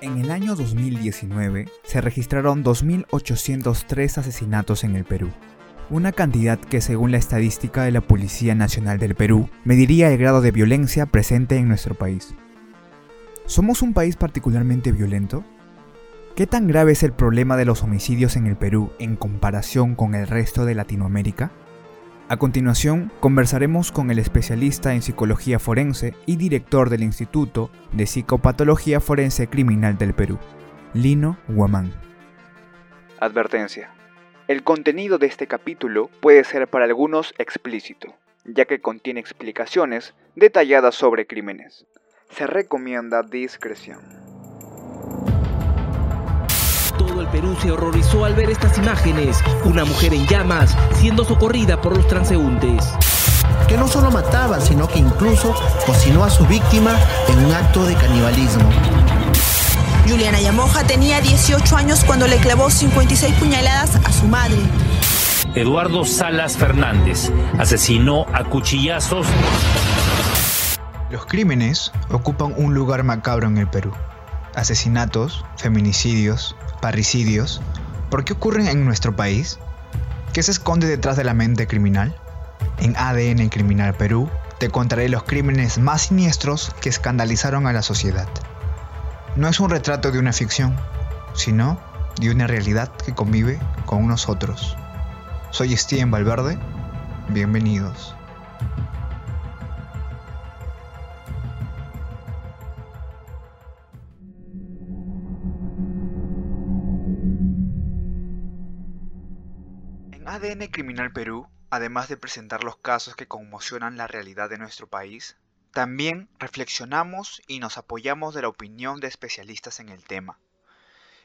En el año 2019 se registraron 2.803 asesinatos en el Perú, una cantidad que según la estadística de la Policía Nacional del Perú mediría el grado de violencia presente en nuestro país. ¿Somos un país particularmente violento? ¿Qué tan grave es el problema de los homicidios en el Perú en comparación con el resto de Latinoamérica? A continuación, conversaremos con el especialista en psicología forense y director del Instituto de Psicopatología Forense Criminal del Perú, Lino Guamán. Advertencia. El contenido de este capítulo puede ser para algunos explícito, ya que contiene explicaciones detalladas sobre crímenes. Se recomienda discreción. Perú se horrorizó al ver estas imágenes. Una mujer en llamas siendo socorrida por los transeúntes. Que no solo mataba, sino que incluso cocinó a su víctima en un acto de canibalismo. Juliana Yamoja tenía 18 años cuando le clavó 56 puñaladas a su madre. Eduardo Salas Fernández asesinó a cuchillazos. Los crímenes ocupan un lugar macabro en el Perú. Asesinatos, feminicidios, parricidios, ¿por qué ocurren en nuestro país? ¿Qué se esconde detrás de la mente criminal? En ADN Criminal Perú te contaré los crímenes más siniestros que escandalizaron a la sociedad. No es un retrato de una ficción, sino de una realidad que convive con nosotros. Soy Steven Valverde, bienvenidos. ADN Criminal Perú, además de presentar los casos que conmocionan la realidad de nuestro país, también reflexionamos y nos apoyamos de la opinión de especialistas en el tema.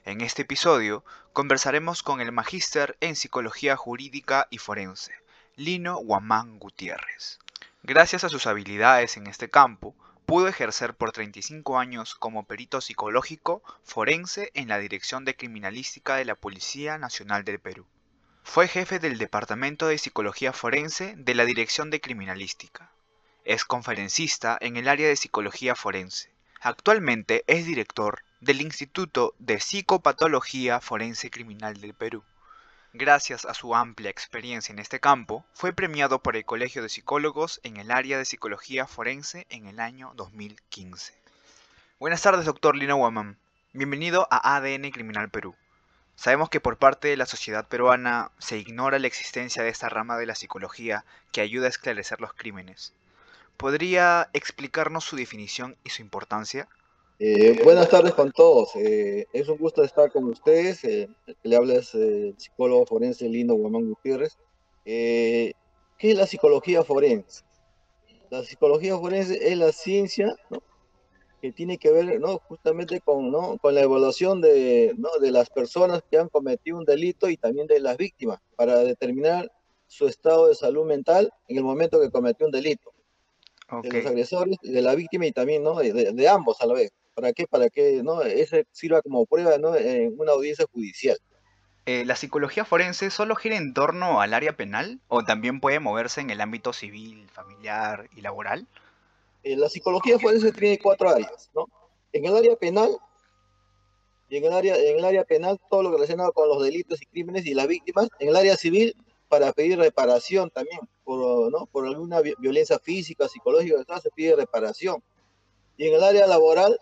En este episodio conversaremos con el magíster en Psicología Jurídica y Forense, Lino Guamán Gutiérrez. Gracias a sus habilidades en este campo, pudo ejercer por 35 años como perito psicológico forense en la Dirección de Criminalística de la Policía Nacional del Perú. Fue jefe del Departamento de Psicología Forense de la Dirección de Criminalística. Es conferencista en el área de Psicología Forense. Actualmente es director del Instituto de Psicopatología Forense Criminal del Perú. Gracias a su amplia experiencia en este campo, fue premiado por el Colegio de Psicólogos en el área de Psicología Forense en el año 2015. Buenas tardes, doctor Lino Guamán. Bienvenido a ADN Criminal Perú. Sabemos que por parte de la sociedad peruana se ignora la existencia de esta rama de la psicología que ayuda a esclarecer los crímenes. ¿Podría explicarnos su definición y su importancia? Eh, buenas tardes con todos. Eh, es un gusto estar con ustedes. Eh, le habla el psicólogo forense Lindo Guamán Gutiérrez. ¿Qué es la psicología forense? La psicología forense es la ciencia. Que tiene que ver ¿no? justamente con, ¿no? con la evaluación de, ¿no? de las personas que han cometido un delito y también de las víctimas para determinar su estado de salud mental en el momento que cometió un delito. De los agresores, de la víctima y también ¿no? de, de, ambos a la vez. ¿Para qué? Para que ¿no? ese sirva como prueba ¿no? en una audiencia judicial. Eh, ¿La psicología forense solo gira en torno al área penal o también puede moverse en el ámbito civil, familiar y laboral? Eh, la psicología forense tiene cuatro áreas, ¿no? En el área penal, y en el área, en el área penal todo lo relacionado con los delitos y crímenes y las víctimas, en el área civil para pedir reparación también, por, ¿no? por alguna violencia física, psicológica, se pide reparación. Y en el área laboral,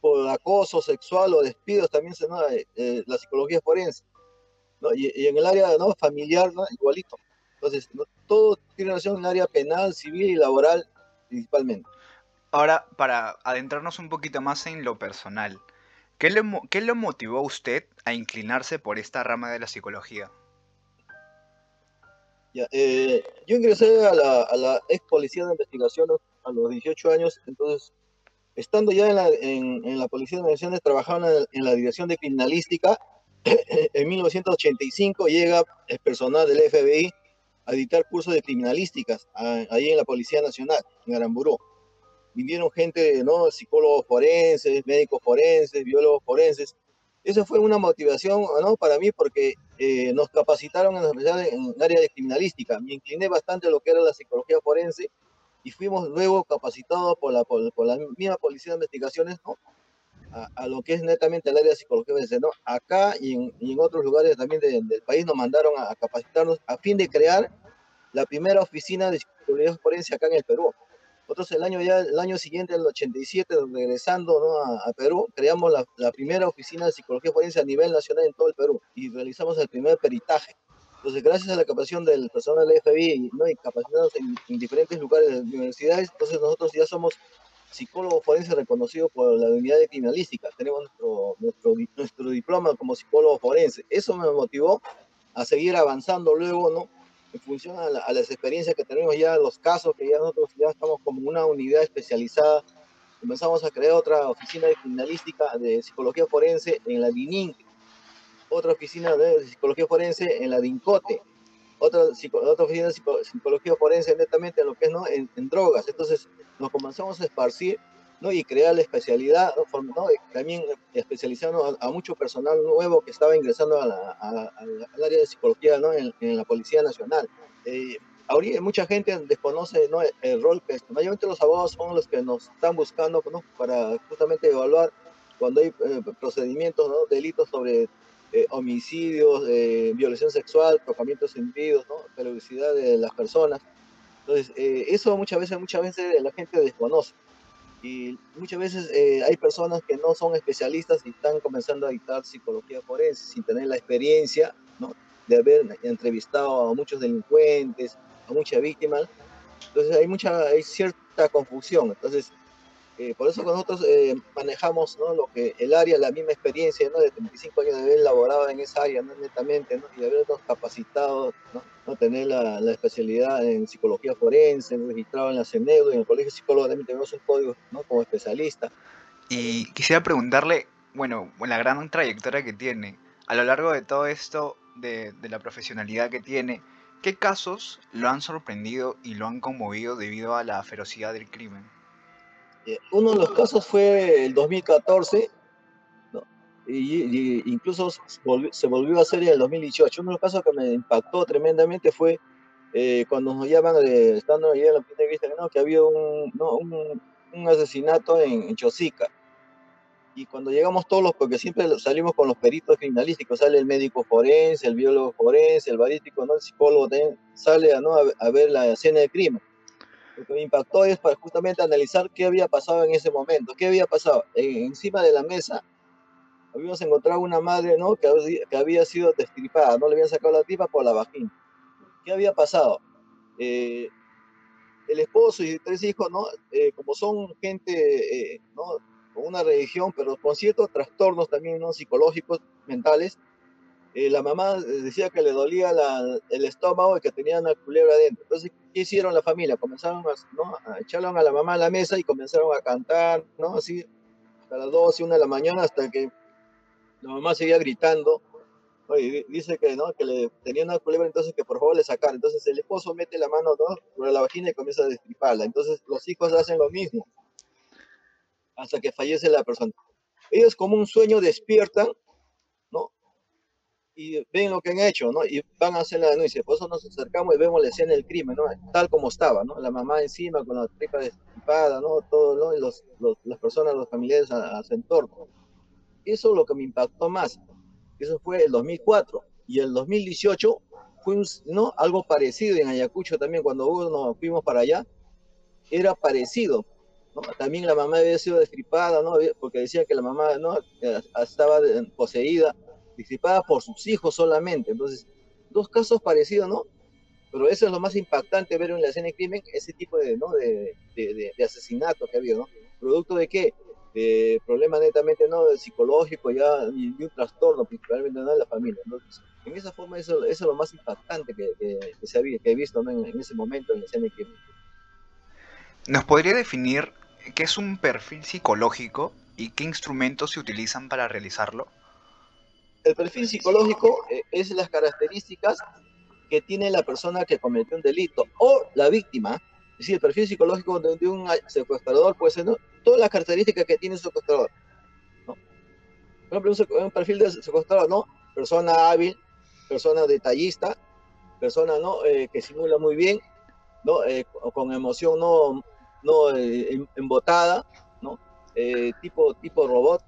por acoso sexual o despidos también se ¿no? Eh, eh, la psicología forense. ¿no? Y, en el área ¿no? familiar, ¿no? igualito. Entonces, todo tiene relación en el área penal, civil y laboral principalmente. Ahora, para adentrarnos un poquito más en lo personal, ¿qué le, qué lo motivó a usted a inclinarse por esta rama de la psicología? Eh, yo ingresé a la, ex policía de investigación a los 18 años, entonces, estando ya en la, policía de investigaciones, trabajaba en, la dirección de criminalística, en 1985 llega el personal del FBI a dictar cursos de criminalísticas ahí en la Policía Nacional, en Aramburú vinieron gente, ¿no? Psicólogos forenses, médicos forenses, biólogos forenses. Esa fue una motivación, ¿no? Para mí, porque eh, nos capacitaron en, en el área de criminalística. Me incliné bastante a lo que era la psicología forense y fuimos luego capacitados por la, por, la misma Policía de Investigaciones, ¿no? a, lo que es netamente el área de psicología forense, ¿no? Acá y en, y en otros lugares también del país nos mandaron a, capacitarnos a fin de crear la primera oficina de psicología forense acá en el Perú. Nosotros el año, ya, el año siguiente, el 87, regresando ¿no? a, Perú, creamos la, la, primera oficina de psicología forense a nivel nacional en todo el Perú y realizamos el primer peritaje. Entonces, gracias a la capacitación del personal del FBI ¿no? y capacitados en, en diferentes lugares de universidades, entonces nosotros ya somos psicólogo forense reconocido por la unidad de criminalística. Tenemos nuestro, nuestro, nuestro diploma como psicólogo forense. Eso me motivó a seguir avanzando luego, ¿no? En función a, las experiencias que tenemos ya, los casos que ya nosotros ya estamos como una unidad especializada. Comenzamos a crear otra oficina de criminalística de psicología forense en la DININ, otra oficina de psicología forense en la DINCOTE, otra, otra oficina de psicología forense netamente en lo que es ¿no? en, drogas. Entonces nos comenzamos a esparcir ¿no? y crear la especialidad, ¿no? también especializando a, mucho personal nuevo que estaba ingresando a la, al área de psicología ¿no? en, la Policía Nacional. Eh, ahorita mucha gente desconoce ¿no? el, rol que mayormente los abogados son los que nos están buscando ¿no? para justamente evaluar cuando hay eh, procedimientos, ¿no? delitos sobre eh, homicidios, eh, violación sexual, tocamientos sentidos, ¿no? de las personas. Entonces, eh, eso muchas veces, muchas veces la gente desconoce. Y muchas veces hay personas que no son especialistas y están comenzando a dictar psicología forense sin tener la experiencia ¿no? de haber entrevistado a muchos delincuentes, a muchas víctimas. Entonces hay mucha, hay cierta confusión. Entonces, eh, por eso nosotros eh, manejamos ¿no? lo que el área, la misma experiencia ¿no? de 35 años de haber elaborado en esa área, ¿no? netamente, ¿no? y habernos capacitado, ¿no? tener la, la, especialidad en psicología forense, registrado en la CENEDO, en el Colegio de también tenemos un código ¿no? como especialista. Y quisiera preguntarle, bueno, la gran trayectoria que tiene, a lo largo de todo esto, de, de la profesionalidad que tiene, ¿qué casos lo han sorprendido y lo han conmovido debido a la ferocidad del crimen? Eh, uno de los casos fue el 2014, y, incluso se volvió a hacer en el 2018. Uno de los casos que me impactó tremendamente fue eh, cuando nos llaman, eh, estando ahí en la primera vista, ¿no? que había un, un, asesinato en, Chosica. Y cuando llegamos todos los, porque siempre salimos con los peritos criminalísticos, sale el médico forense, el biólogo forense, el balístico, ¿no? el psicólogo también sale ¿no? a ver la escena de crimen lo que me impactó es para justamente analizar qué había pasado en ese momento, qué había pasado. encima de la mesa habíamos encontrado una madre ¿no? que, que había sido destripada, no le habían sacado la tripa por la vagina. ¿Qué había pasado? Eh, el esposo y tres hijos, ¿no? Eh, como son gente eh, ¿no? con una religión, pero con ciertos trastornos también ¿no? psicológicos, mentales, eh, la mamá decía que le dolía el estómago y que tenía una culebra adentro. Entonces, ¿qué hicieron la familia? Comenzaron a, ¿no? a echarle a la mamá a la mesa y comenzaron a cantar, ¿no? Así, hasta las 12, 1 de la mañana, hasta que la mamá seguía gritando. Y dice que, ¿no? que le tenía una culebra, entonces que por favor le sacaran. Entonces el esposo mete la mano ¿no? sobre la vagina y comienza a destriparla. Entonces los hijos hacen lo mismo hasta que fallece la persona. Ellos como un sueño despiertan y ven lo que han hecho, ¿no? Y van a hacer la denuncia. Por eso nos acercamos y vemos la escena del crimen, ¿no? Tal como estaba, ¿no? La mamá encima con la tripa destripada, ¿no? Todo, ¿no? Y los, las personas, los familiares a, su entorno. Eso es lo que me impactó más. Eso fue el 2004. Y el 2018 fue ¿no? algo parecido en Ayacucho también, cuando nos fuimos para allá, era parecido. ¿no? También la mamá había sido destripada, ¿no? Porque decía que la mamá ¿no? Eh, estaba poseída disipada por sus hijos solamente. Entonces, dos casos parecidos, ¿no? Pero eso es lo más impactante ver en la escena de crimen, ese tipo de, ¿no? de, de, asesinato que ha habido, ¿no? ¿Producto de qué? De problemas netamente no psicológico ya y de un trastorno principalmente ¿no? en la familia. Entonces, en esa forma eso, es lo más impactante que, se ha, he visto en, ese momento en la escena de crimen. ¿Nos podría definir qué es un perfil psicológico y qué instrumentos se utilizan para realizarlo? El perfil psicológico eh, es las características que tiene la persona que cometió un delito o la víctima. Es decir, el perfil psicológico de, un secuestrador puede ser todas las características que tiene un secuestrador. Por ejemplo, un, perfil de secuestrador, ¿no? Persona hábil, persona detallista, persona ¿no? Eh, que simula muy bien, ¿no? Eh, con emoción no, no embotada, ¿no? tipo, tipo robot,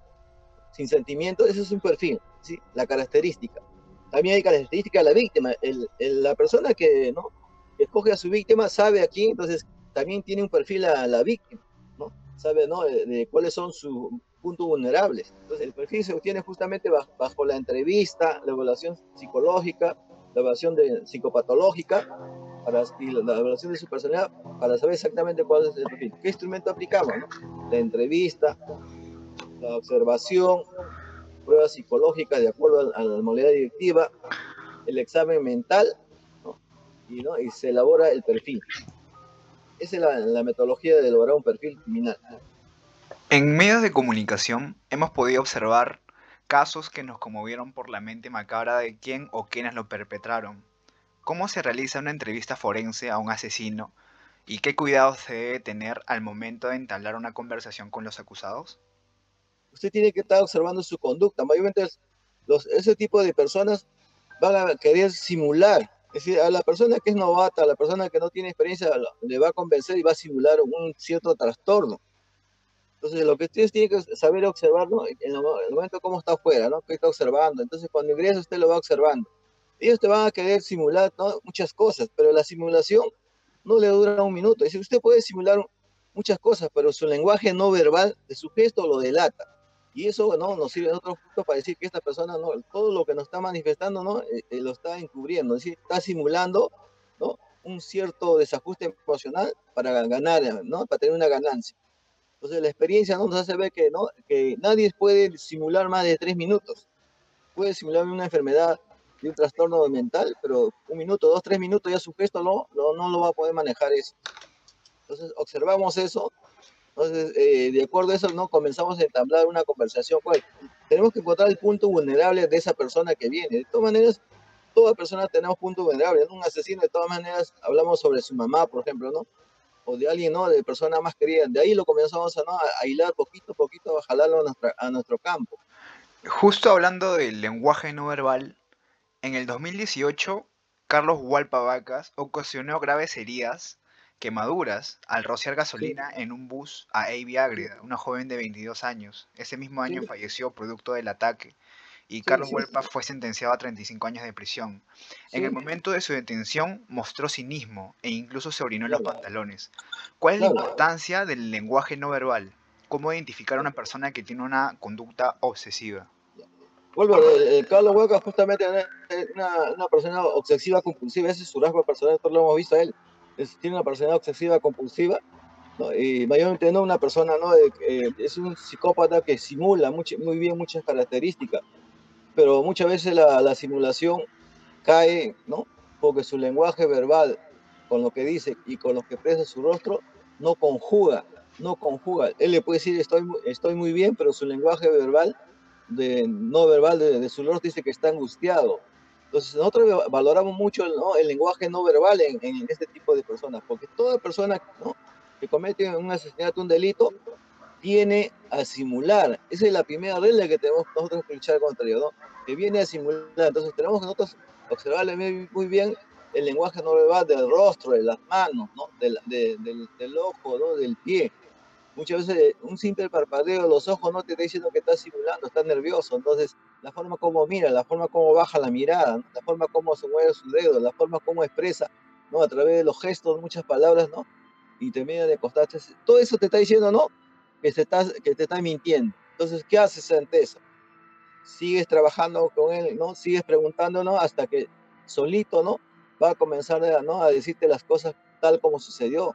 sin sentimiento, ese es un perfil, ¿sí? La característica. También hay características de la víctima. El, la persona que, ¿no? escoge a su víctima sabe aquí, entonces también tiene un perfil a la víctima, ¿no? Sabe, ¿no? De, cuáles son sus puntos vulnerables. Entonces el perfil se obtiene justamente bajo, la entrevista, la evaluación psicológica, la evaluación de, psicopatológica para, y la, evaluación de su personalidad para saber exactamente cuál es el perfil. ¿Qué instrumento aplicamos? ¿no? La entrevista, la observación, pruebas psicológicas de acuerdo a, la modalidad directiva, el examen mental y, ¿no? y se elabora el perfil. Esa es la, metodología de elaborar un perfil criminal. En medios de comunicación hemos podido observar casos que nos conmovieron por la mente macabra de quién o quiénes lo perpetraron. ¿Cómo se realiza una entrevista forense a un asesino y qué cuidados se debe tener al momento de entablar una conversación con los acusados? Usted tiene que estar observando su conducta. Mayormente los, ese tipo de personas van a querer simular. Es decir, a la persona que es novata, a la persona que no tiene experiencia, le va a convencer y va a simular un cierto trastorno. Entonces, lo que ustedes tienen que saber observar, ¿no? En el momento cómo está afuera, ¿no? ¿Qué está observando? Entonces, cuando ingresa, usted lo va observando. Ellos te van a querer simular ¿no? muchas cosas, pero la simulación no le dura un minuto. Es decir, usted puede simular muchas cosas, pero su lenguaje no verbal de su gesto lo delata. Y eso ¿no? nos sirve en otro punto para decir que esta persona, ¿no? todo lo que nos está manifestando, ¿no? Eh, eh, lo está encubriendo, es decir, está simulando ¿no? un cierto desajuste emocional para ganar, ¿no? para tener una ganancia. Entonces la experiencia ¿no? nos hace ver que, ¿no? que nadie puede simular más de tres minutos. Puede simular una enfermedad y un trastorno mental, pero un minuto, dos, tres minutos ya su gesto no, no, no lo va a poder manejar eso. Entonces observamos eso entonces, eh, de acuerdo a eso, ¿no? comenzamos a entablar una conversación. ¿Cuál? Tenemos que encontrar el punto vulnerable de esa persona que viene. De todas maneras, toda persona tenemos puntos vulnerables. Un asesino, de todas maneras, hablamos sobre su mamá, por ejemplo, ¿no? O de alguien, ¿no? De persona más querida. De ahí lo comenzamos a, ¿no? a hilar poquito a poquito, a jalarlo a, a nuestro campo. Justo hablando del lenguaje no verbal, en el 2018, Carlos Hualpa Vacas ocasionó graves heridas quemaduras al rociar gasolina en un bus a Avi Ágreda, una joven de 22 años. Ese mismo año falleció producto del ataque y Carlos Huelpa fue sentenciado a 35 años de prisión. En el momento de su detención mostró cinismo e incluso se orinó en los pantalones. ¿Cuál es la importancia del lenguaje no verbal? ¿Cómo identificar a una persona que tiene una conducta obsesiva? Vuelvo, eh, Carlos Huelpa justamente es una, una, persona obsesiva compulsiva, ese es su rasgo personal, todos lo hemos visto a él tiene una personalidad obsesiva compulsiva, y mayormente no una persona, ¿no? Eh, es un psicópata que simula muy, muy bien muchas características, pero muchas veces la, la, simulación cae, ¿no? Porque su lenguaje verbal, con lo que dice y con lo que expresa su rostro, no conjuga, no conjuga. Él le puede decir estoy, estoy muy bien, pero su lenguaje verbal, de, no verbal de, de su rostro dice que está angustiado, entonces, nosotros valoramos mucho el lenguaje no verbal en, este tipo de personas, porque toda persona que comete un asesinato, un delito, viene a simular. Esa es la primera regla que tenemos nosotros que luchar contra ello, ¿no? que viene a simular. Entonces, tenemos que nosotros observarle muy bien el lenguaje no verbal del rostro, de las manos, ¿no? del, del, ojo, ¿no? del pie muchas veces un simple parpadeo de los ojos no te está diciendo que está simulando, está nervioso. Entonces, la forma como mira, la forma como baja la mirada, la forma como se mueve su dedo, la forma como expresa, ¿no? A través de los gestos, muchas palabras, ¿no? Y termina de acostarse. Todo eso te está diciendo, ¿no? Que, te está, que te está mintiendo. Entonces, ¿qué haces ante eso? Sigues trabajando con él, ¿no? Sigues preguntando, ¿no? Hasta que solito, ¿no? Va a comenzar ¿no? a decirte las cosas tal como sucedió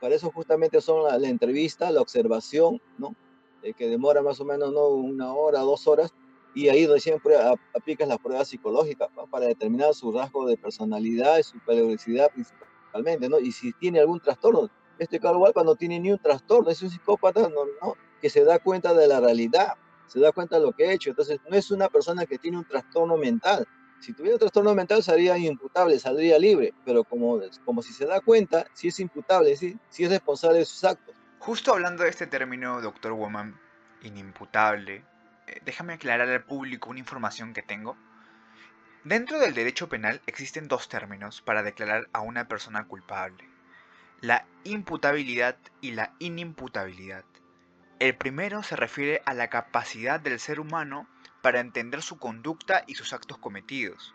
para eso justamente son la, entrevista, la observación, ¿no? Eh, que demora más o menos ¿no? una hora, dos horas, y ahí recién aplicas las pruebas psicológicas para determinar su rasgo de personalidad y su peligrosidad principalmente, ¿no? Y si tiene algún trastorno. Este Carlos Walpa no tiene ni un trastorno, es un psicópata ¿no? ¿no? que se da cuenta de la realidad, se da cuenta de lo que ha hecho. Entonces, no es una persona que tiene un trastorno mental, si tuviera trastorno mental sería imputable, saldría libre, pero como, como si se da cuenta, si es imputable, si, si es responsable de sus actos. Justo hablando de este término, doctor Woman, inimputable, eh, déjame aclarar al público una información que tengo. Dentro del derecho penal existen dos términos para declarar a una persona culpable. La imputabilidad y la inimputabilidad. El primero se refiere a la capacidad del ser humano para entender su conducta y sus actos cometidos.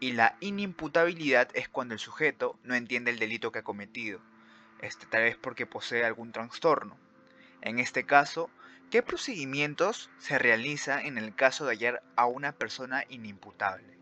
Y la inimputabilidad es cuando el sujeto no entiende el delito que ha cometido, este, tal vez porque posee algún trastorno. En este caso, ¿qué procedimientos se realiza en el caso de hallar a una persona inimputable?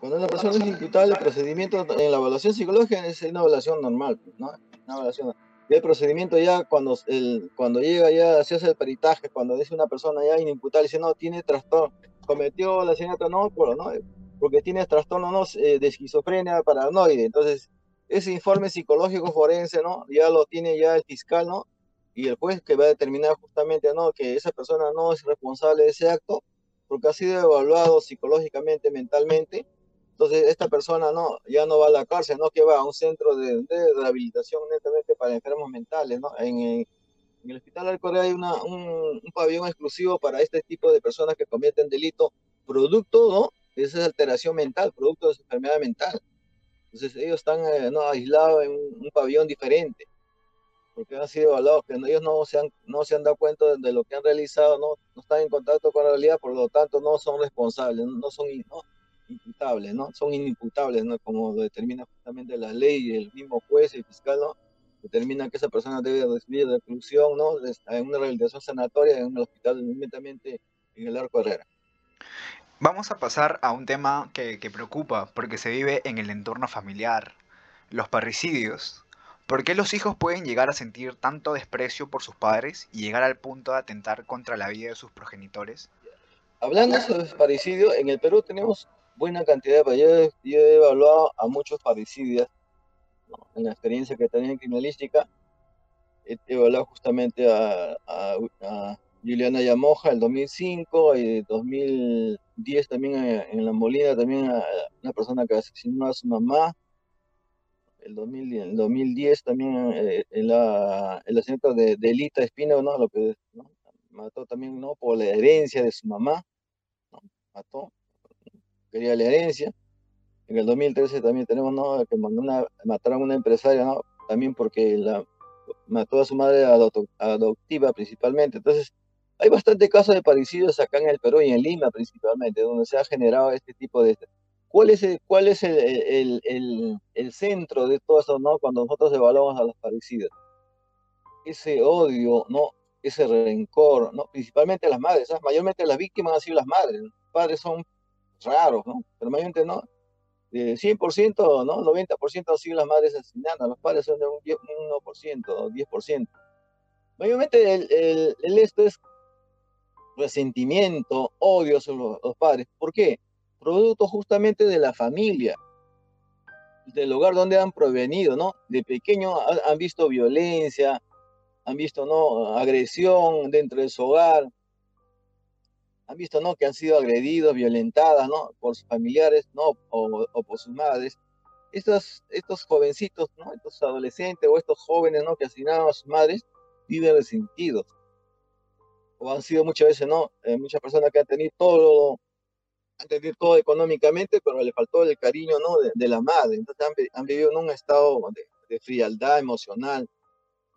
Cuando una persona es inimputable, el procedimiento en la evaluación psicológica es una evaluación normal, ¿no? Una evaluación y el procedimiento ya cuando, el, cuando llega ya se hace el peritaje, cuando dice una persona ya inimputable, dice no, tiene trastorno, cometió la señora no, pero no, porque tiene trastorno no, eh, de esquizofrenia paranoide. Entonces, ese informe psicológico forense, ¿no? Ya lo tiene ya el fiscal, ¿no? Y el juez que va a determinar justamente, ¿no? Que esa persona no es responsable de ese acto, porque ha sido evaluado psicológicamente, mentalmente, entonces, esta persona no, ya no va a la cárcel, no que va a un centro de, rehabilitación netamente para enfermos mentales, ¿no? En, en el Hospital Alcorea hay una, un, pabellón exclusivo para este tipo de personas que cometen delito producto, ¿no? De esa alteración mental, producto de su enfermedad mental. Entonces, ellos están eh, ¿no? aislados en un, pabellón diferente, porque han sido evaluados, que ellos no se, han, no se han dado cuenta de, lo que han realizado, no, no están en contacto con la realidad, por lo tanto, no son responsables, no son... No, imputables, ¿no? Son inimputables, ¿no? Como lo determina justamente la ley, el mismo juez, el fiscal, ¿no? Determina que esa persona debe recibir reclusión, ¿no? En una rehabilitación sanatoria en un hospital inmediatamente en el Arco Herrera. Vamos a pasar a un tema que, que preocupa porque se vive en el entorno familiar, los parricidios. ¿Por qué los hijos pueden llegar a sentir tanto desprecio por sus padres y llegar al punto de atentar contra la vida de sus progenitores? Hablando sobre parricidio, en el Perú tenemos buena cantidad, pero yo, he evaluado a muchos parricidios en la experiencia que tenía en criminalística. He evaluado justamente a, Juliana Yamoja el 2005 y 2010 también en, La Molina, también a una persona que asesinó a su mamá. El, 2010 también eh, en la, el asesinato de, de Elita Espino, ¿no? Lo que mató también ¿no? por la herencia de su mamá. Mató quería la herencia. En el 2013 también tenemos, ¿no? Que mandó una, mataron a una empresaria, ¿no? También porque la, mató a su madre adoptiva principalmente. Entonces, hay bastante casos de parecidos acá en el Perú y en Lima principalmente, donde se ha generado este tipo de... ¿Cuál es el, cuál es el, el, el, el centro de todo eso, no? Cuando nosotros evaluamos a los parecidos. Ese odio, ¿no? Ese rencor, ¿no? Principalmente las madres, Mayormente las víctimas han sido las madres. Los padres son raros, ¿no? Pero mayormente no. De 100%, ¿no? 90% han las madres asesinando, los padres son de un 1% o 10%. Mayormente el, el, el, esto es resentimiento, odio sobre los, padres. ¿Por qué? Producto justamente de la familia, del lugar donde han provenido, ¿no? De pequeño han, visto violencia, han visto, ¿no? Agresión dentro de su hogar, han visto, ¿no? Que han sido agredidos, violentadas, ¿no? Por sus familiares, ¿no? O, por sus madres. Estos, estos jovencitos, ¿no? Estos adolescentes o estos jóvenes, ¿no? Que asesinaron a sus madres, viven resentidos. O han sido muchas veces, ¿no? Eh, muchas personas que han tenido todo, han tenido todo económicamente, pero le faltó el cariño, ¿no? De, la madre. Entonces han, vivido en un estado de frialdad emocional,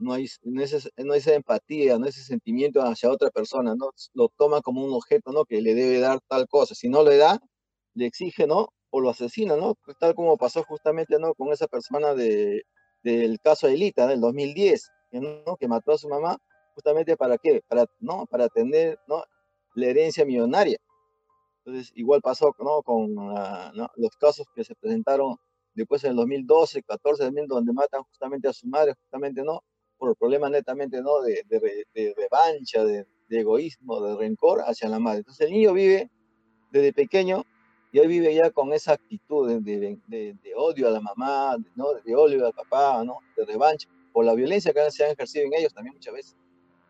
no hay, no, no esa empatía, no ese sentimiento hacia otra persona, ¿no? Lo toma como un objeto, ¿no? Que le debe dar tal cosa. Si no le da, le exige, ¿no? O lo asesina, ¿no? Pues tal como pasó justamente, ¿no? Con esa persona de, del caso de Elita, del 2010, ¿no? Que mató a su mamá, justamente para qué? Para, ¿no? Para tener, ¿no? La herencia millonaria. Entonces, igual pasó, ¿no? Con ah, los casos que se presentaron después en el 2012, 14, también donde matan justamente a su madre, justamente, ¿no? Por problemas netamente ¿no? de, de, revancha, de, egoísmo, de rencor hacia la madre. Entonces el niño vive desde pequeño, ya vive ya con esa actitud de, odio a la mamá, ¿no? de odio al papá, ¿no? de revancha, por la violencia que se ha ejercido en ellos también muchas veces.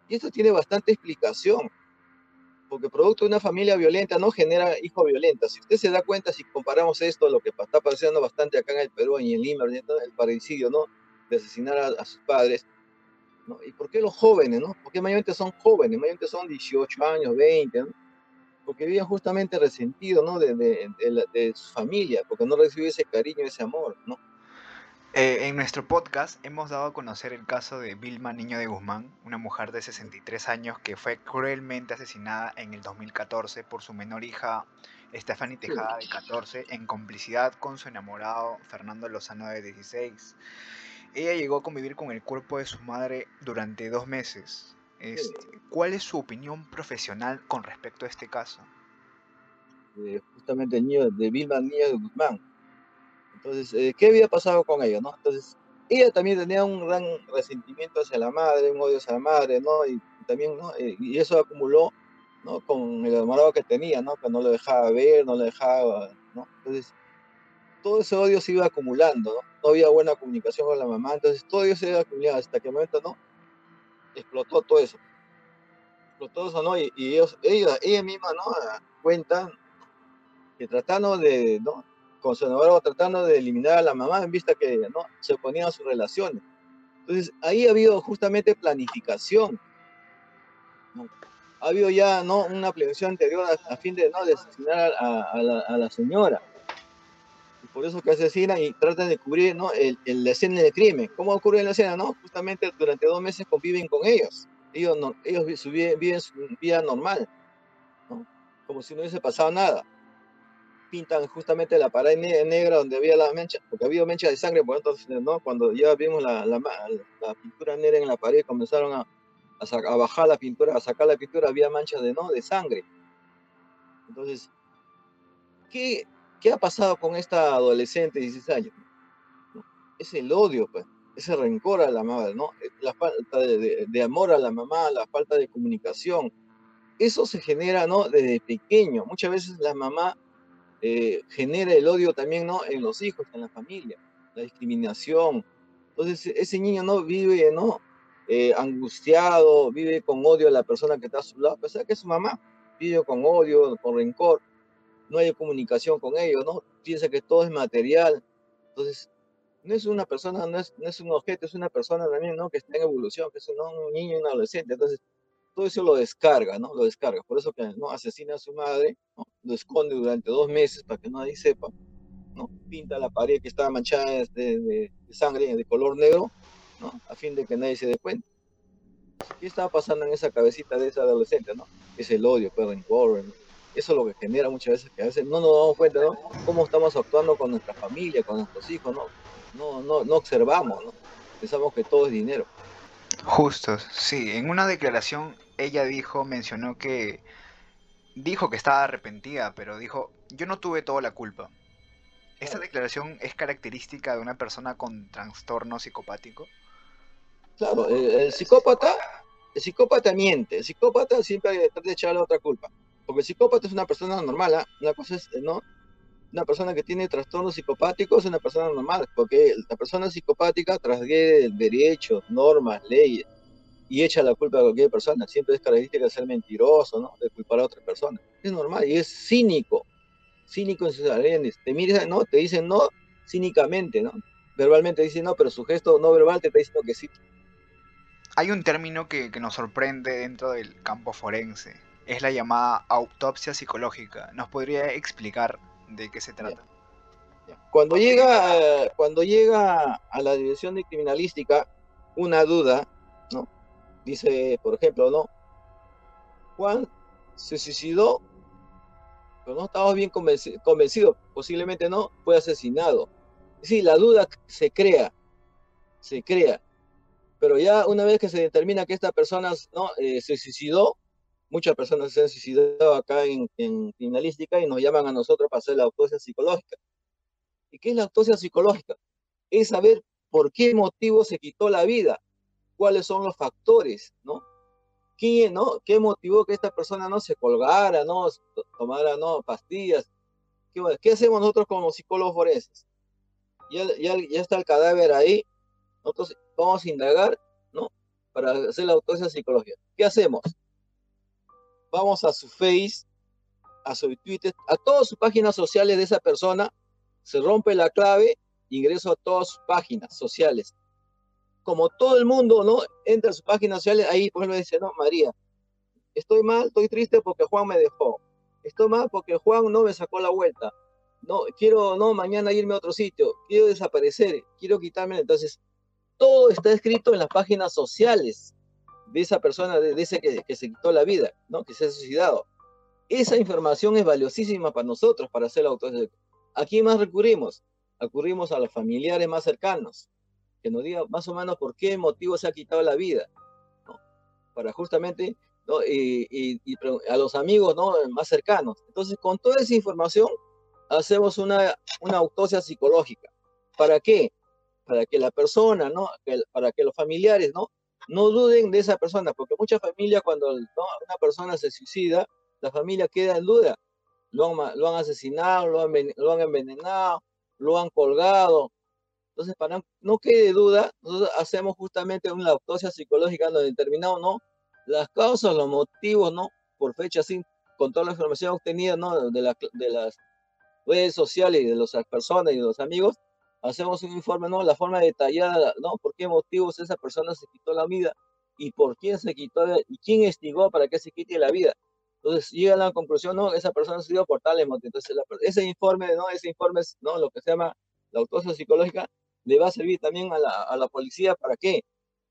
Y esto tiene bastante explicación, porque producto de una familia violenta no genera hijos violentos. Si usted se da cuenta, si comparamos esto, lo que está pasando bastante acá en el Perú y en Lima, el parricidio, ¿no? De asesinar a sus padres, ¿Y por qué los jóvenes, no? Porque mayormente son jóvenes, mayormente son 18 años, 20, Porque viven justamente resentidos, ¿no? De, de, de, su familia, porque no recibe ese cariño, ese amor, ¿no? Eh, en nuestro podcast hemos dado a conocer el caso de Vilma Niño de Guzmán, una mujer de 63 años que fue cruelmente asesinada en el 2014 por su menor hija Stephanie Tejada de 14 en complicidad con su enamorado Fernando Lozano de 16. Ella llegó a convivir con el cuerpo de su madre durante dos meses. Este, ¿Cuál es su opinión profesional con respecto a este caso? Eh, justamente el niño de Vilma Niño de Guzmán. Entonces, eh, ¿qué había pasado con ella? ¿no? Entonces, ella también tenía un gran resentimiento hacia la madre, un odio hacia la madre, ¿no? Y también, ¿no? Eh, y eso acumuló, ¿no? Con el enamorado que tenía, ¿no? Que no lo dejaba ver, no lo dejaba, ¿no? Entonces, todo ese odio se iba acumulando, ¿no? No había buena comunicación con la mamá, entonces todo eso se iba acumulando hasta que momento, ¿no? Explotó todo eso. Explotó eso, ¿no? Y, ellos, ella, ella misma, ¿no? Cuentan que tratando de, ¿no? Con su enamorado tratando de eliminar a la mamá en vista que, ¿no? Se oponían a sus relaciones. Entonces, ahí ha habido justamente planificación. ¿no? Ha habido ya, ¿no? Una planificación anterior a, a fin de, ¿no? De asesinar a, a, la, a la señora por eso que asesinan y tratan de cubrir ¿no? el, el, la escena del crimen. ¿Cómo ocurre en la escena? No? Justamente durante dos meses conviven con ellos. Ellos, no, ellos viven, viven su vida normal, ¿no? como si no hubiese pasado nada. Pintan justamente la pared negra donde había la mancha, porque había mancha de sangre, por entonces, ¿no? cuando ya vimos la, la, la, pintura negra en la pared, comenzaron a, a, a, bajar la pintura, a sacar la pintura, había manchas de, ¿no? de sangre. Entonces, ¿qué, ¿Qué ha pasado con esta adolescente de 16 años? Es el odio, pues, ese rencor a la madre, ¿no? La falta de, de, de, amor a la mamá, la falta de comunicación. Eso se genera, ¿no? Desde pequeño. Muchas veces la mamá eh, genera el odio también, ¿no? En los hijos, en la familia, la discriminación. Entonces, ese niño, ¿no? Vive, ¿no? Eh, angustiado, vive con odio a la persona que está a su lado, a pesar que es su mamá, vive con odio, con rencor no hay comunicación con ellos, ¿no? Piensa que todo es material. Entonces, no es una persona, no es, no es un objeto, es una persona también, ¿no? Que está en evolución, que es un, un niño, un adolescente. Entonces, todo eso lo descarga, ¿no? Lo descarga. Por eso que, ¿no? Asesina a su madre, ¿no? Lo esconde durante dos meses para que nadie sepa, ¿no? Pinta la pared que estaba manchada de, de, de sangre de color negro, ¿no? A fin de que nadie se dé cuenta. ¿Qué estaba pasando en esa cabecita de esa adolescente, no? Es el odio, pues, rencor, ¿no? Eso es lo que genera muchas veces que a veces no nos damos cuenta, ¿no? Cómo estamos actuando con nuestra familia, con nuestros hijos, ¿no? No, no, no observamos, ¿no? Pensamos que todo es dinero. Justo, sí. En una declaración ella dijo, mencionó que dijo que estaba arrepentida, pero dijo, yo no tuve toda la culpa. ¿Esta declaración es característica de una persona con trastorno psicopático? Claro, el, el psicópata, el psicópata miente, el psicópata siempre trata de echarle otra culpa. Porque el psicópata es una persona normal, ¿eh? una cosa es, ¿no? Una persona que tiene trastornos psicopáticos es una persona normal, porque la persona psicopática transgrede derechos, normas, leyes, y echa la culpa a cualquier persona. Siempre es característica de ser mentiroso, ¿no? De culpar a otra persona. Es normal y es cínico, cínico en sus arenes. Te miran, ¿no? Te dicen no cínicamente, ¿no? Verbalmente dicen no, pero su gesto no verbal te está diciendo que sí. Hay un término que nos sorprende dentro del campo forense, es la llamada autopsia psicológica. ¿Nos podría explicar de qué se trata? Cuando llega, cuando llega a la dirección de criminalística una duda, ¿no? Dice, por ejemplo, ¿no? Juan se suicidó, pero no estamos bien convencidos, convencido, posiblemente no, fue asesinado. Sí, la duda se crea, se crea, pero ya una vez que se determina que esta persona ¿no? Eh, se suicidó, muchas personas se han suicidado acá en, en, criminalística y nos llaman a nosotros para hacer la autopsia psicológica. ¿Y qué es la autopsia psicológica? Es saber por qué motivo se quitó la vida, cuáles son los factores, ¿no? ¿Qué, no? ¿Qué motivó que esta persona no se colgara, no tomara no, pastillas? ¿Qué, ¿Qué, hacemos nosotros como psicólogos forenses? Ya, ya, ya está el cadáver ahí, nosotros vamos a indagar, ¿no? Para hacer la autopsia psicológica. ¿Qué hacemos? Vamos a su Face, a su Twitter, a todas sus páginas sociales de esa persona, se rompe la clave, ingreso a todas sus páginas sociales. Como todo el mundo, ¿no? Entra a sus páginas sociales, ahí por ejemplo dice, no, María, estoy mal, estoy triste porque Juan me dejó. Estoy mal porque Juan no me sacó la vuelta. no, quiero, no, mañana irme a otro sitio, quiero desaparecer, quiero quitarme, entonces todo está escrito en las páginas sociales de esa persona, de, ese que, que, se quitó la vida, ¿no? Que se ha suicidado. Esa información es valiosísima para nosotros, para hacer la autoridad. ¿A quién más recurrimos? Recurrimos a los familiares más cercanos, que nos digan más o menos por qué motivo se ha quitado la vida, ¿no? Para justamente, ¿no? y, y, y, a los amigos ¿no? más cercanos. Entonces, con toda esa información, hacemos una, una autopsia psicológica. ¿Para qué? Para que la persona, ¿no? para que los familiares, ¿no? No duden de esa persona, porque muchas familias cuando una persona se suicida, la familia queda en duda. Lo han, asesinado, lo han, lo han envenenado, lo han colgado. Entonces, para no quede duda, nosotros hacemos justamente una autopsia psicológica donde determinamos, ¿no? Las causas, los motivos, ¿no? Por fecha, sin, con toda la información obtenida, ¿no? De, la, de las redes sociales y de las personas y de los amigos, hacemos un informe, ¿no? La forma detallada, ¿no? ¿Por qué motivos esa persona se quitó la vida? ¿Y por quién se quitó? ¿Y quién estigó para que se quite la vida? Entonces llega a la conclusión, ¿no? Esa persona se dio por tal motivo. Entonces ese informe, ¿no? Ese informe es, ¿no? Lo que se llama la autopsia psicológica le va a servir también a la, a la policía, ¿para qué?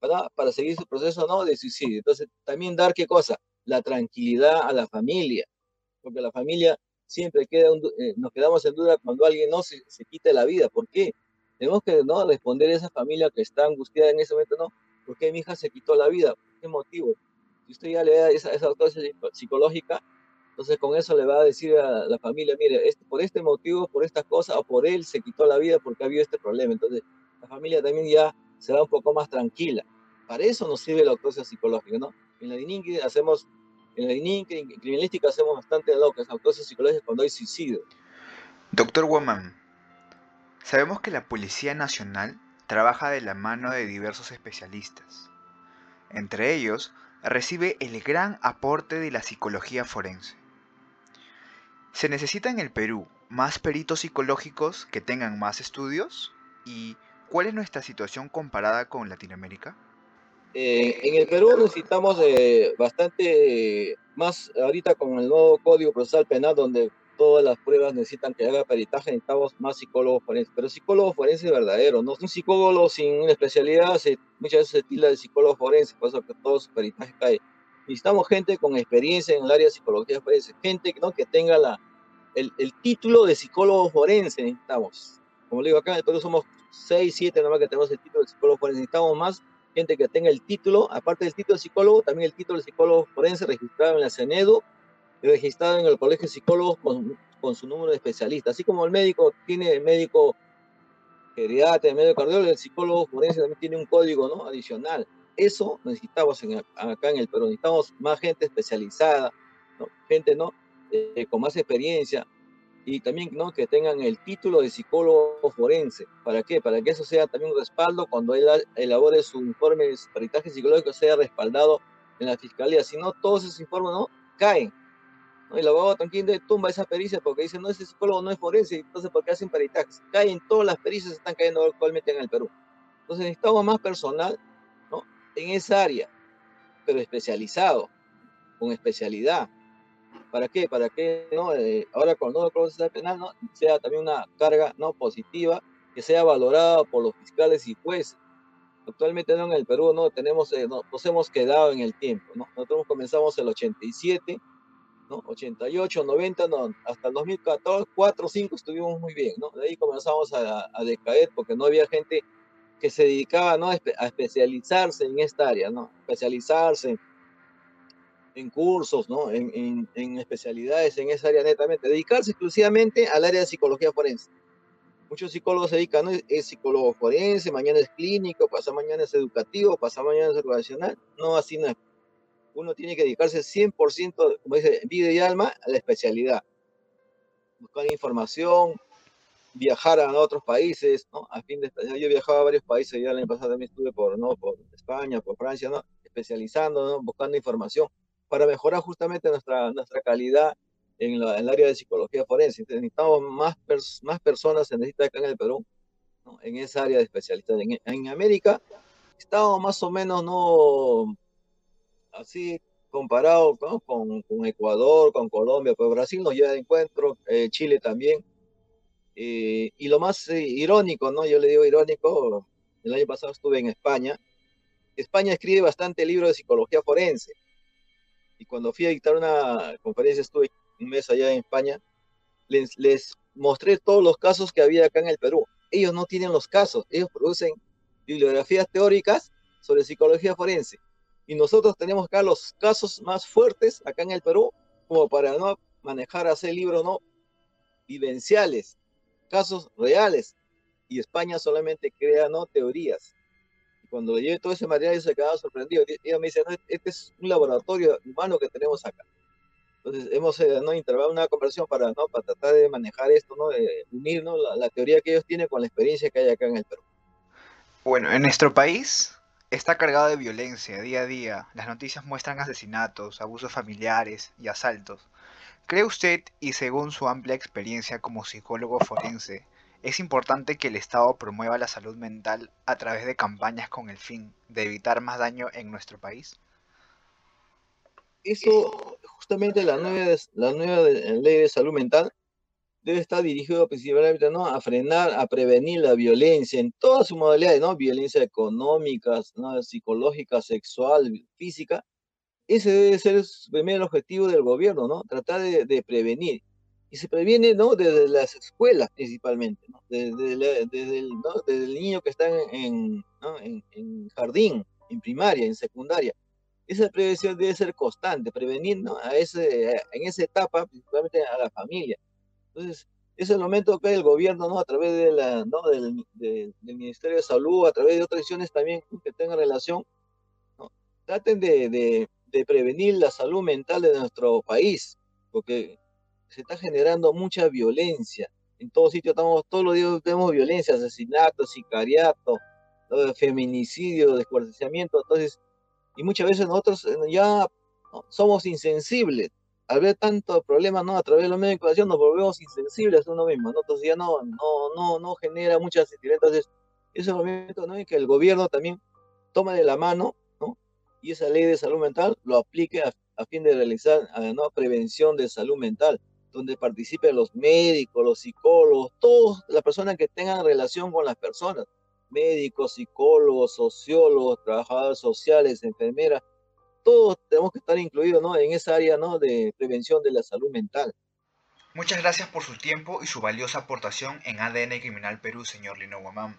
¿verdad? Para seguir su proceso, ¿no? De suicidio. Entonces también dar, ¿qué cosa? La tranquilidad a la familia, porque la familia siempre queda eh, nos quedamos en duda cuando alguien no se, se quita la vida. ¿Por qué? Tenemos que ¿no? responder a esa familia que está angustiada en ese momento, ¿no? ¿Por qué mi hija se quitó la vida? ¿Por qué motivo? Si usted ya le da esa, esa autopsia psicológica, entonces con eso le va a decir a la familia, mire, este, por este motivo, por esta cosa, o por él se quitó la vida porque ha habido este problema. Entonces la familia también ya se va un poco más tranquila. Para eso nos sirve la autopsia psicológica, ¿no? En la DININQUI hacemos en la en criminalística hacemos bastante locas, autopsias psicológicas cuando hay suicidio. Doctor Woman, sabemos que la Policía Nacional trabaja de la mano de diversos especialistas. Entre ellos, recibe el gran aporte de la psicología forense. ¿Se necesita en el Perú más peritos psicológicos que tengan más estudios? ¿Y cuál es nuestra situación comparada con Latinoamérica? Eh, en el Perú necesitamos eh, bastante más, ahorita con el nuevo Código Procesal Penal, donde todas las pruebas necesitan que haga peritaje, necesitamos más psicólogos forenses, pero psicólogo forense verdadero, no un psicólogo sin una especialidad, se, muchas veces se tila de psicólogo forense, por eso que todo su peritaje cae. Necesitamos gente con experiencia en el área de psicología forense, gente ¿no? que tenga la, el, el título de psicólogo forense, necesitamos. Como le digo acá en el Perú somos 6, 7 nomás que tenemos el título de psicólogo forense, necesitamos más gente que tenga el título, aparte del título de psicólogo, también el título de psicólogo forense registrado en la CENEDO registrado en el Colegio de Psicólogos con, con su número de especialista. Así como el médico tiene el médico geriatra, el médico cardiólogo, el psicólogo forense también tiene un código ¿no? adicional. Eso necesitamos en, acá en el Perú, necesitamos más gente especializada, ¿no? gente ¿no? Eh, con más experiencia, y también ¿no? que tengan el título de psicólogo forense. ¿Para qué? Para que eso sea también un respaldo cuando él elabore su informe de peritaje psicológico, sea respaldado en la fiscalía. Si no, todos esos informes no caen. ¿No? Y el abogado tranquilo tumba esa pericia porque dice, no, ese psicólogo no es forense, entonces ¿por qué hacen peritajes? Caen, todas las pericias están cayendo actualmente en el Perú. Entonces necesitamos más personal ¿no? en esa área, pero especializado, con especialidad ¿Para qué? Para que ¿no? Eh, ahora con el nuevo procesal penal ¿no? sea también una carga ¿no? positiva que sea valorada por los fiscales y jueces. Actualmente ¿no? en el Perú no tenemos, eh, no, nos hemos quedado en el tiempo. ¿no? Nosotros comenzamos el 87, ¿no? 88, 90, no, hasta el 2014, 4, 5 estuvimos muy bien. ¿no? De ahí comenzamos a, a decaer porque no había gente que se dedicaba ¿no? a especializarse en esta área, ¿no? especializarse en cursos, ¿no? En, en, especialidades en esa área netamente, dedicarse exclusivamente al área de psicología forense. Muchos psicólogos se dedican, ¿no? es psicólogo forense, mañana es clínico, pasa mañana es educativo, pasa mañana es organizacional. No, así no es. Uno tiene que dedicarse 100%, como dice, vida y alma, a la especialidad. Buscar información, viajar a otros países, ¿no? A fin de yo he viajado a varios países, ya el año pasado también estuve por, ¿no? por España, por Francia, ¿no? Especializando, ¿no? Buscando información para mejorar justamente nuestra, nuestra calidad en, la, en el área de psicología forense. necesitamos más, más personas, se necesita acá en el Perú, ¿no? en esa área de especialidad. En, en, América estamos más o menos, no así comparado con, Ecuador, con Colombia, pues Brasil nos lleva de encuentro, eh, Chile también, Eh, y lo más eh, irónico, ¿no? Yo le digo irónico, el año pasado estuve en España. España escribe bastante libros de psicología forense. Y cuando fui a dictar una conferencia, estuve un mes allá en España, les, les mostré todos los casos que había acá en el Perú. Ellos no tienen los casos, ellos producen bibliografías teóricas sobre psicología forense. Y nosotros tenemos acá los casos más fuertes acá en el Perú, como para no manejar, hacer libros no vivenciales, casos reales. Y España solamente crea no teorías. Y cuando le llevé todo ese material, yo se quedaba sorprendido. Ella me dice, este es un laboratorio humano que tenemos acá. Entonces hemos eh, ¿no? intervado una conversación para, ¿no? para tratar de manejar esto, ¿no? de unir ¿no? la, la, teoría que ellos tienen con la experiencia que hay acá en el Perú. Bueno, en nuestro país está cargado de violencia día a día. Las noticias muestran asesinatos, abusos familiares y asaltos. ¿Cree usted, y según su amplia experiencia como psicólogo forense, es importante que el Estado promueva la salud mental a través de campañas con el fin de evitar más daño en nuestro país? Eso, justamente la nueva, la nueva ley de salud mental debe estar dirigido principalmente ¿no? a frenar, a prevenir la violencia en todas sus modalidades, ¿no? Violencia económica, ¿no? psicológica, sexual, física. Ese debe ser el primer objetivo del gobierno, ¿no? Tratar de, de prevenir. Y se previene, ¿no? Desde las escuelas principalmente, ¿no? Desde, desde, el, ¿no? desde el, niño que está en, ¿no? en, en jardín, en primaria, en secundaria esa prevención debe ser constante, prevenir ¿no? a ese, en esa etapa, principalmente a la familia. Entonces, es el momento que el gobierno, ¿no? a través de la, ¿no? del, de, del, Ministerio de Salud, a través de otras acciones también que tengan relación, ¿no? traten de, de, de, prevenir la salud mental de nuestro país, porque se está generando mucha violencia. En todos sitios estamos, todos los días tenemos violencia, asesinato, sicariato, feminicidio, descuartizamiento. Entonces, y muchas veces nosotros ya somos insensibles. Al ver tanto problema ¿no? a través de los medios de comunicación nos volvemos insensibles a uno mismo, ¿no? entonces ya no, no, no, no genera mucha sensibilidad. Entonces, ese momento ¿no? en que el gobierno también toma de la mano ¿no? y esa ley de salud mental lo aplique a, a fin de realizar ¿no? prevención de salud mental, donde participen los médicos, los psicólogos, todas las personas que tengan relación con las personas médicos, psicólogos, sociólogos, trabajadores sociales, enfermeras, todos tenemos que estar incluidos ¿no? en esa área ¿no? de prevención de la salud mental. Muchas gracias por su tiempo y su valiosa aportación en ADN Criminal Perú, señor Lino Guamán.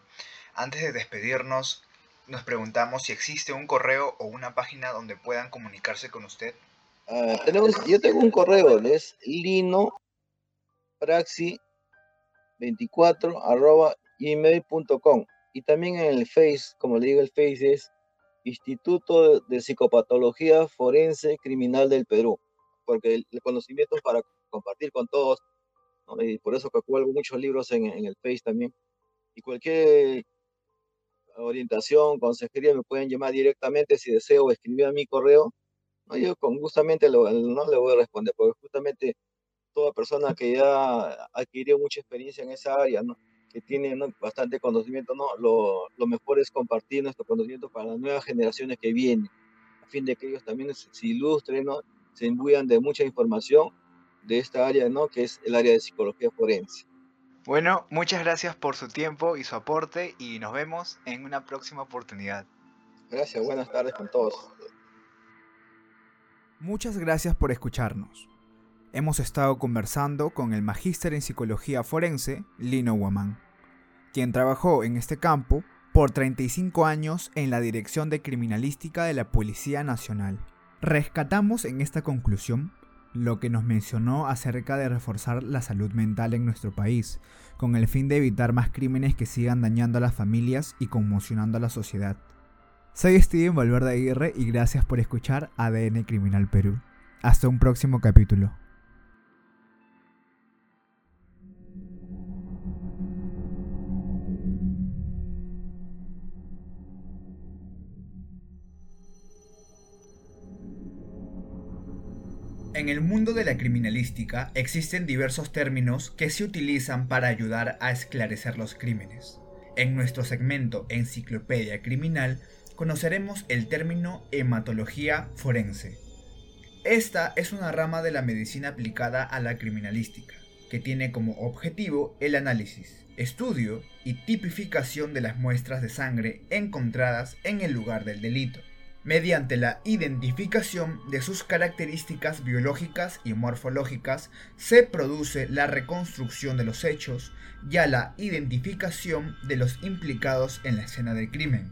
Antes de despedirnos, nos preguntamos si existe un correo o una página donde puedan comunicarse con usted. Uh, tenemos, yo tengo un correo, es linopraxi24 arroba gmail.com y también en el Face, como le digo, el Face es Instituto de Psicopatología Forense Criminal del Perú, porque el, conocimiento es para compartir con todos, ¿no? y por eso que cuelgo muchos libros en, en, el Face también. Y cualquier orientación, consejería, me pueden llamar directamente si deseo escribir a mi correo. ¿no? Yo con gustamente lo, no le voy a responder, porque justamente toda persona que ya adquirió mucha experiencia en esa área, ¿no? Que tienen ¿no? bastante conocimiento, ¿no? Lo, lo, mejor es compartir nuestro conocimiento para las nuevas generaciones que vienen, a fin de que ellos también se, se ilustren, ¿no? se imbuyan de mucha información de esta área, ¿no? que es el área de psicología forense. Bueno, muchas gracias por su tiempo y su aporte y nos vemos en una próxima oportunidad. Gracias, buenas tardes con todos. Muchas gracias por escucharnos. Hemos estado conversando con el magíster en psicología forense, Lino Guamán, quien trabajó en este campo por 35 años en la Dirección de Criminalística de la Policía Nacional. Rescatamos en esta conclusión lo que nos mencionó acerca de reforzar la salud mental en nuestro país, con el fin de evitar más crímenes que sigan dañando a las familias y conmocionando a la sociedad. Soy Steven Valverde Aguirre y gracias por escuchar ADN Criminal Perú. Hasta un próximo capítulo. En el mundo de la criminalística existen diversos términos que se utilizan para ayudar a esclarecer los crímenes. En nuestro segmento Enciclopedia Criminal conoceremos el término hematología forense. Esta es una rama de la medicina aplicada a la criminalística, que tiene como objetivo el análisis, estudio y tipificación de las muestras de sangre encontradas en el lugar del delito, mediante la identificación de sus características biológicas y morfológicas, se produce la reconstrucción de los hechos y a la identificación de los implicados en la escena del crimen.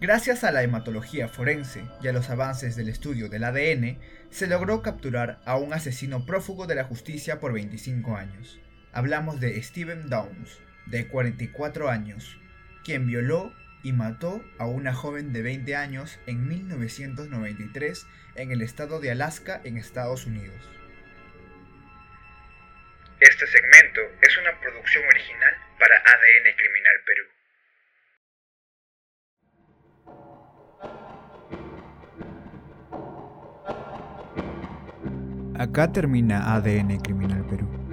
Gracias a la hematología forense y a los avances del estudio del ADN, se logró capturar a un asesino prófugo de la justicia por 25 años. Hablamos de Steven Downs, de 44 años, quien violó y mató a una joven de 20 años en 1993 en el estado de Alaska, en Estados Unidos. Este segmento es una producción original para ADN Criminal Perú. Acá termina ADN Criminal Perú.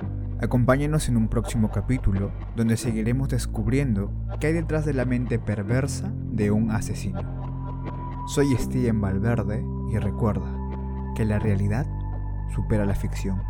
Acompáñenos en un próximo capítulo donde seguiremos descubriendo qué hay detrás de la mente perversa de un asesino. Soy Steven Valverde y recuerda que la realidad supera la ficción.